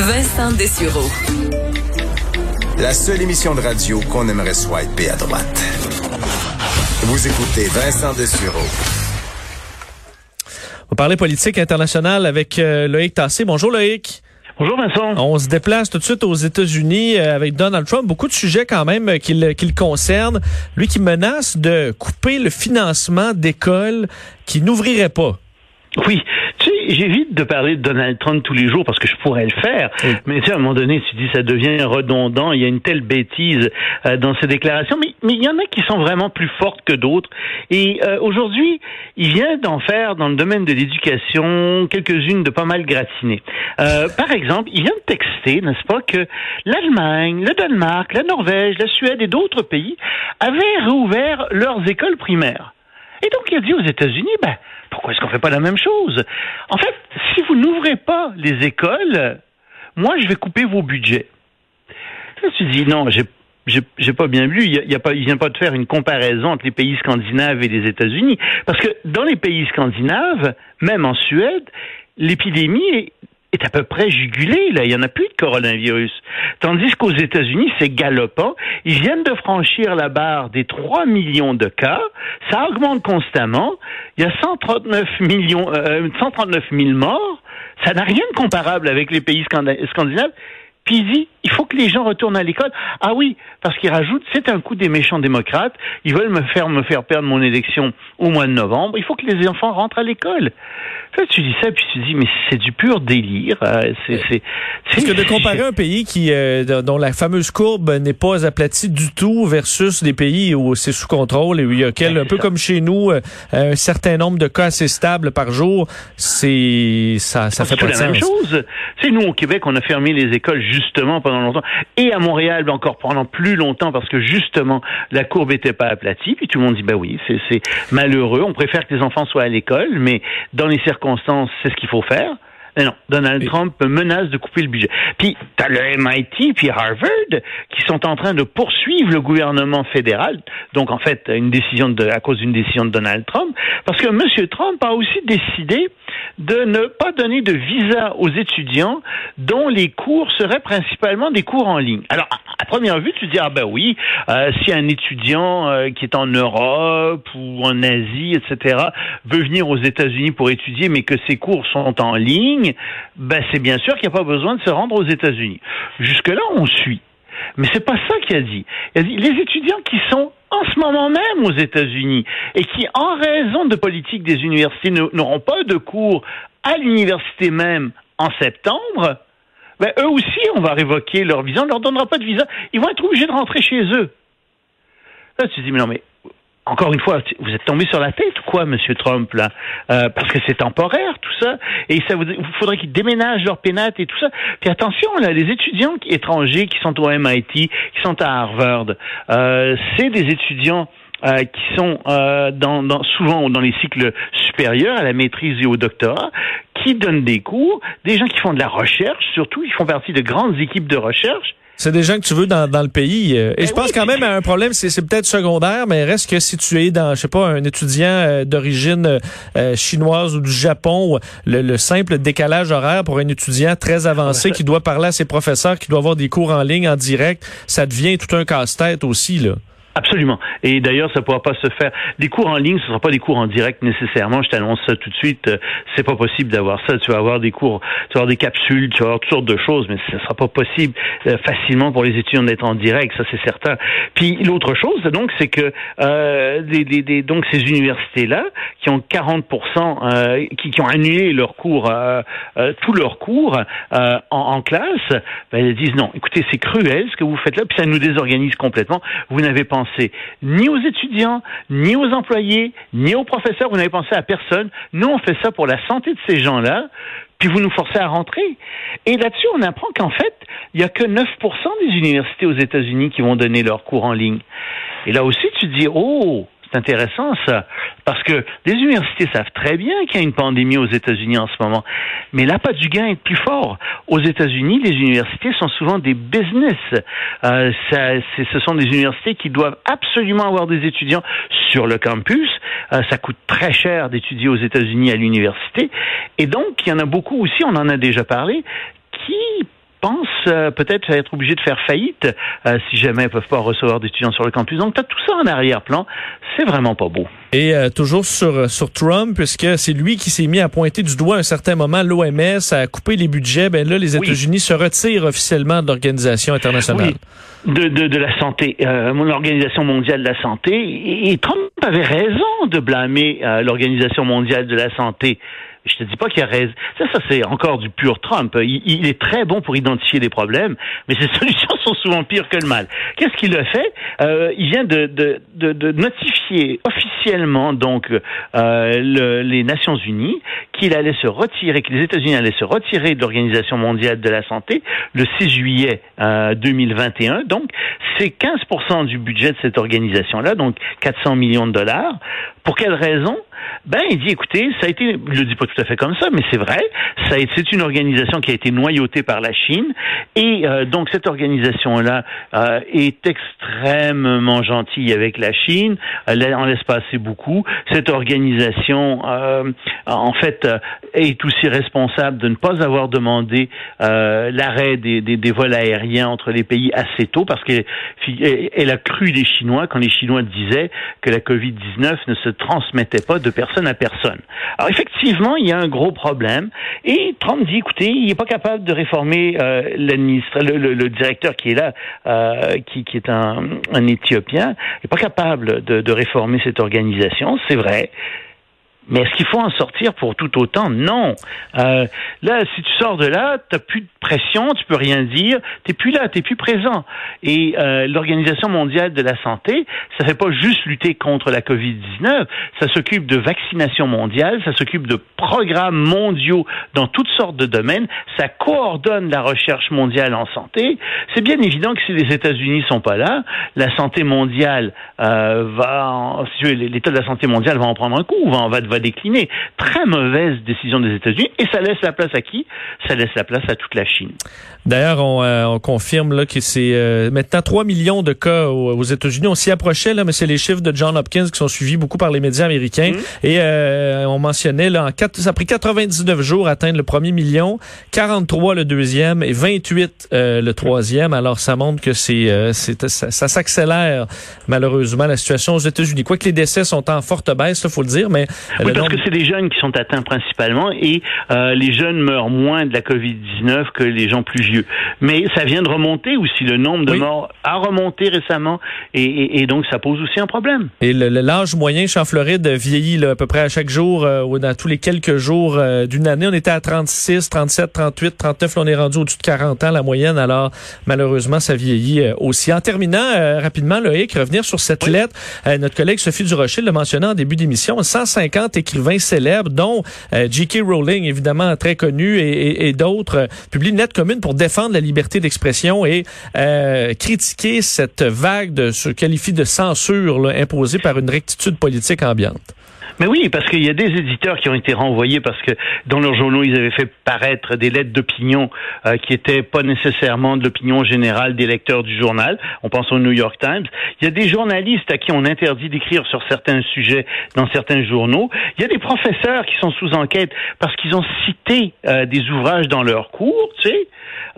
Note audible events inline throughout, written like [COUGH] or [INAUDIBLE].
Vincent Dessureau. La seule émission de radio qu'on aimerait swiper à droite. Vous écoutez Vincent Dessureau. On va parler politique internationale avec euh, Loïc Tassé. Bonjour Loïc. Bonjour Vincent. On se déplace tout de suite aux États-Unis euh, avec Donald Trump. Beaucoup de sujets quand même euh, qui le, qui le concernent. Lui qui menace de couper le financement d'écoles qui n'ouvriraient pas. Oui, j'évite de parler de Donald Trump tous les jours parce que je pourrais le faire, mais tu sais, à un moment donné, tu dis ça devient redondant, il y a une telle bêtise euh, dans ces déclarations, mais mais il y en a qui sont vraiment plus fortes que d'autres. Et euh, aujourd'hui, il vient d'en faire dans le domaine de l'éducation quelques-unes de pas mal gratinées. Euh, par exemple, il vient de texter, n'est-ce pas, que l'Allemagne, le Danemark, la Norvège, la Suède et d'autres pays avaient réouvert leurs écoles primaires. Et donc, il a dit aux États-Unis, ben, pourquoi est-ce qu'on fait pas la même chose? En fait, si vous n'ouvrez pas les écoles, moi, je vais couper vos budgets. Je me suis dit, non, j'ai j'ai pas bien lu. Il, y vient pas de faire une comparaison entre les pays scandinaves et les États-Unis, parce que dans les pays scandinaves, même en Suède, l'épidémie est, à peu près jugulée. Là, il y en a plus de coronavirus. Tandis qu'aux États-Unis, c'est galopant. Ils viennent de franchir la barre des 3 millions de cas. Ça augmente constamment. Il y a 139 millions, euh, 139 000 morts. Ça n'a rien de comparable avec les pays scandinaves. Puis il dit, il faut que les gens retournent à l'école. Ah oui, parce qu'il rajoute, c'est un coup des méchants démocrates. Ils veulent me faire me faire perdre mon élection au mois de novembre. Il faut que les enfants rentrent à l'école. Là, tu dis ça, puis tu dis, mais c'est du pur délire. Euh, c'est, c'est, Parce que de comparer un pays qui euh, dont la fameuse courbe n'est pas aplatie du tout versus des pays où c'est sous contrôle et où il y a quel, un peu comme chez nous, euh, un certain nombre de cas assez stables par jour, c'est ça, ça fait pas de la sens. même chose. C'est nous au Québec, on a fermé les écoles justement pendant longtemps, et à Montréal encore pendant plus longtemps parce que justement la courbe était pas aplatie. Puis tout le monde dit, bah oui, c'est malheureux. On préfère que les enfants soient à l'école, mais dans les circonstances, c'est ce qu'il faut faire. Mais non, Donald Trump menace de couper le budget. Puis, tu as le MIT puis Harvard qui sont en train de poursuivre le gouvernement fédéral, donc en fait, une décision de, à cause d'une décision de Donald Trump, parce que M. Trump a aussi décidé de ne pas donner de visa aux étudiants dont les cours seraient principalement des cours en ligne. Alors, première vue, tu dis, ah ben oui, euh, si un étudiant euh, qui est en Europe ou en Asie, etc., veut venir aux États-Unis pour étudier, mais que ses cours sont en ligne, ben c'est bien sûr qu'il n'y a pas besoin de se rendre aux États-Unis. Jusque-là, on suit. Mais c'est pas ça qu'il a dit. Il a dit les étudiants qui sont en ce moment même aux États-Unis et qui, en raison de politique des universités, n'auront pas de cours à l'université même en septembre, ben, eux aussi, on va révoquer leur visa, on ne leur donnera pas de visa. Ils vont être obligés de rentrer chez eux. Là, tu dis, mais non, mais encore une fois, vous êtes tombé sur la tête quoi, Monsieur Trump, là? Euh, Parce que c'est temporaire, tout ça. Et ça vous, faudrait qu'ils déménagent leur pénate et tout ça. Puis attention, là, les étudiants étrangers qui sont au MIT, qui sont à Harvard, euh, c'est des étudiants euh, qui sont euh, dans, dans, souvent dans les cycles supérieurs, à la maîtrise et au doctorat, qui donnent des cours, des gens qui font de la recherche, surtout, ils font partie de grandes équipes de recherche. C'est des gens que tu veux dans, dans le pays. Et Ben je pense oui, quand même à un problème, c'est c'est peut-être secondaire, mais reste que si tu es dans, je sais pas, un étudiant euh, d'origine euh, chinoise ou du Japon, le, le simple décalage horaire pour un étudiant très avancé qui doit parler à ses professeurs, qui doit avoir des cours en ligne, en direct, ça devient tout un casse-tête aussi, là. Absolument. Et d'ailleurs, ça ne pourra pas se faire. Les cours en ligne, ce ne sera pas des cours en direct nécessairement. Je t'annonce ça tout de suite. Euh, C'est pas possible d'avoir ça. Tu vas avoir des cours, tu vas avoir des capsules, tu vas avoir toutes sortes de choses, mais ce ne sera pas possible euh, facilement pour les étudiants d'être en direct. Ça, c'est certain. Puis l'autre chose, donc, c'est que euh, des, des, des- donc ces universités-là, qui ont 40 euh, qui, qui ont annulé leurs cours, euh, euh, tous leurs cours en, en classe, ben, elles disent non. Écoutez, c'est cruel ce que vous faites là, puis ça nous désorganise complètement. Vous n'avez ni aux étudiants, ni aux employés, ni aux professeurs. Vous n'avez pensé à personne. Nous, on fait ça pour la santé de ces gens-là. puis vous nous forcez à rentrer. Et là-dessus, on apprend qu'en fait, il n'y a que 9% des universités aux États-Unis qui vont donner leurs cours en ligne. Et là aussi, tu dis, oh, c'est intéressant ça, parce que les universités savent très bien qu'il y a une pandémie aux États-Unis en ce moment, mais l'appât du gain est plus fort. Aux États-Unis, les universités sont souvent des business. Euh, ce sont des universités qui doivent absolument avoir des étudiants sur le campus. Euh, ça coûte très cher d'étudier aux États-Unis à l'université, et donc il y en a beaucoup aussi, on en a déjà parlé, qui pensent euh, peut-être être obligés de faire faillite euh, si jamais ils peuvent pas recevoir d'étudiants sur le campus. Donc, tu as tout ça en arrière-plan. C'est vraiment pas beau. Et euh, toujours sur, sur Trump, puisque c'est lui qui s'est mis à pointer du doigt à un certain moment l'OMS, à couper les budgets, ben là, les États-Unis se retirent officiellement de l'Organisation internationale. Oui, de, de, de, la santé, euh, l'Organisation mondiale de la santé. Et, et, Trump avait raison de blâmer l'Organisation mondiale de la santé. Je te dis pas qu'il a raison. Ça, ça c'est encore du pur Trump. Il, il, est très bon pour identifier des problèmes, mais ses [LAUGHS] solutions sont souvent pires que le mal. Qu'est-ce qu'il a fait? Euh, Il vient de, de, de, de, notifier officiellement donc euh, le, les Nations Unies qu'il allait se retirer, que les États-Unis allaient se retirer de l'Organisation mondiale de la santé le 6 juillet euh, 2021. Donc, c'est 15% du budget de cette organisation-là, donc 400 millions de dollars. Pour quelle raison? Ben, il dit, écoutez, ça a été, il le dit pas tout à fait comme ça, mais c'est vrai, ça c'est une organisation qui a été noyautée par la Chine, et euh, donc cette organisation-là euh, est extrêmement gentille avec la Chine, en laisse passer beaucoup. Cette organisation, euh, en fait, euh, est aussi responsable de ne pas avoir demandé euh, l'arrêt des, des, vols aériens entre les pays assez tôt, parce qu'elle a cru les Chinois quand les Chinois disaient que la COVID-19 ne se transmettait pas de personne à personne. Alors effectivement, il y a un gros problème. Et Trump dit, écoutez, il n'est pas capable de réformer le, directeur qui est là, qui, est un, Éthiopien, il n'est pas capable de réformer cette organisation, c'est vrai. Mais est-ce qu'il faut en sortir pour tout autant? Non. Euh, là, si tu sors de là, tu n'as plus de pression, tu peux rien dire, tu plus là, tu plus présent. Et euh, l'Organisation mondiale de la santé, ça fait pas juste lutter contre la COVID-19, ça s'occupe de vaccination mondiale, ça s'occupe de programmes mondiaux dans toutes sortes de domaines, ça coordonne la recherche mondiale en santé. C'est bien évident que si les États-Unis sont pas là, la santé mondiale euh, va, en, si l'état de la santé mondiale va en prendre un coup, va, va, va décliner. Très mauvaise décision des États-Unis. Et ça laisse la place à qui? Ça laisse la place à toute la Chine. D'ailleurs, on, euh, on, confirme là, que c'est euh, maintenant 3 millions de cas aux, aux États-Unis. On s'y approchait, là, mais c'est les chiffres de John Hopkins qui sont suivis beaucoup par les médias américains. Mmh. Et euh, on mentionnait, là, en 4, ça a pris 99 jours à atteindre le premier million, 43 le deuxième et 28 euh, le troisième. Alors, ça montre que c'est, euh, ça, ça s'accélère malheureusement la situation aux États-Unis. Quoique les décès sont en forte baisse, il faut le dire, mais... Oui, parce que c'est les jeunes qui sont atteints principalement et les jeunes meurent moins de la COVID-19 que les gens plus vieux. Mais ça vient de remonter aussi. Le nombre de oui. morts a remonté récemment et, et, et, donc ça pose aussi un problème. Et l'âge moyen chez en Floride vieillit là, à peu près à chaque jour euh, ou dans tous les quelques jours euh, d'une année. On était à 36, 37, 38, 39. Là, on est rendu au-dessus de 40 ans la moyenne. Alors malheureusement, ça vieillit euh, aussi. En terminant rapidement, Loïc, revenir sur cette oui. lettre. notre collègue Sophie Durocher l'a mentionné en début d'émission. 150 écrivains célèbres, dont J.K. Rowling, évidemment très connu, et, et d'autres, publient une lettre commune pour défendre la liberté d'expression et euh, critiquer cette vague de ce qualifie de censure là, imposée par une rectitude politique ambiante. Mais oui, parce qu'il y a des éditeurs qui ont été renvoyés parce que dans leurs journaux, ils avaient fait paraître des lettres d'opinion euh, qui étaient pas nécessairement de l'opinion générale des lecteurs du journal. On pense au New York Times. Il y a des journalistes à qui on interdit d'écrire sur certains sujets dans certains journaux. Il y a des professeurs qui sont sous enquête parce qu'ils ont cité euh, des ouvrages dans leurs cours, tu sais,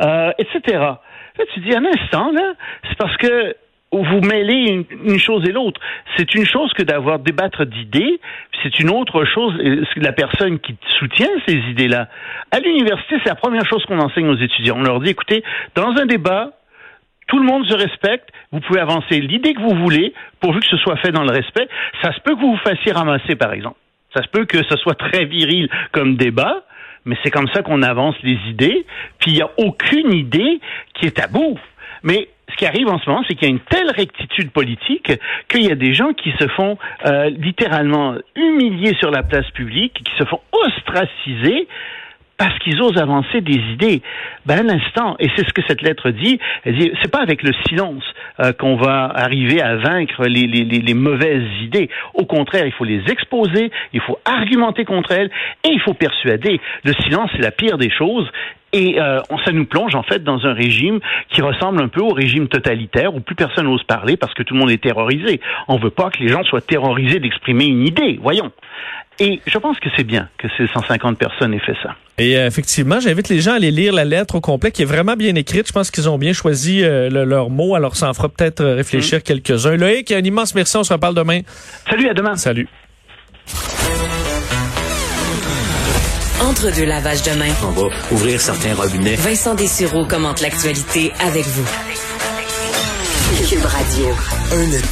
euh, etc. Là, tu dis un instant, là, c'est parce que vous mêlez une, chose et l'autre. C'est une chose que d'avoir débattre d'idées, c'est une autre chose la personne qui soutient ces idées-là. À l'université, c'est la première chose qu'on enseigne aux étudiants. On leur dit, écoutez, dans un débat, tout le monde se respecte. Vous pouvez avancer l'idée que vous voulez, pourvu que ce soit fait dans le respect. Ça se peut que vous vous fassiez ramasser, par exemple. Ça se peut que ce soit très viril comme débat, mais c'est comme ça qu'on avance les idées. Puis il n'y a aucune idée qui est tabou. Mais ce qui arrive en ce moment, c'est qu'il y a une telle rectitude politique qu'il y a des gens qui se font euh, littéralement humilier sur la place publique, qui se font ostraciser parce qu'ils osent avancer des idées. Ben, un instant, et c'est ce que cette lettre dit, c'est pas avec le silence euh, qu'on va arriver à vaincre les, les mauvaises idées. Au contraire, il faut les exposer, il faut argumenter contre elles, et il faut persuader. Le silence, c'est la pire des choses, et euh, ça nous plonge en fait dans un régime qui ressemble un peu au régime totalitaire où plus personne n'ose parler parce que tout le monde est terrorisé. On veut pas que les gens soient terrorisés d'exprimer une idée, voyons. Et je pense que c'est bien que ces 150 personnes aient fait ça. Et euh, effectivement, j'invite les gens à aller lire la lettre au complet, qui est vraiment bien écrite. Je pense qu'ils ont bien choisi euh, leurs mots, alors ça en fera peut-être réfléchir mmh. quelques-uns. Loïc, un immense merci, on se reparle demain. Salut, à demain. Salut. Entre deux lavages de main. On va ouvrir certains robinets. Vincent Dessureau commente l'actualité avec vous. Cube Radio. Un été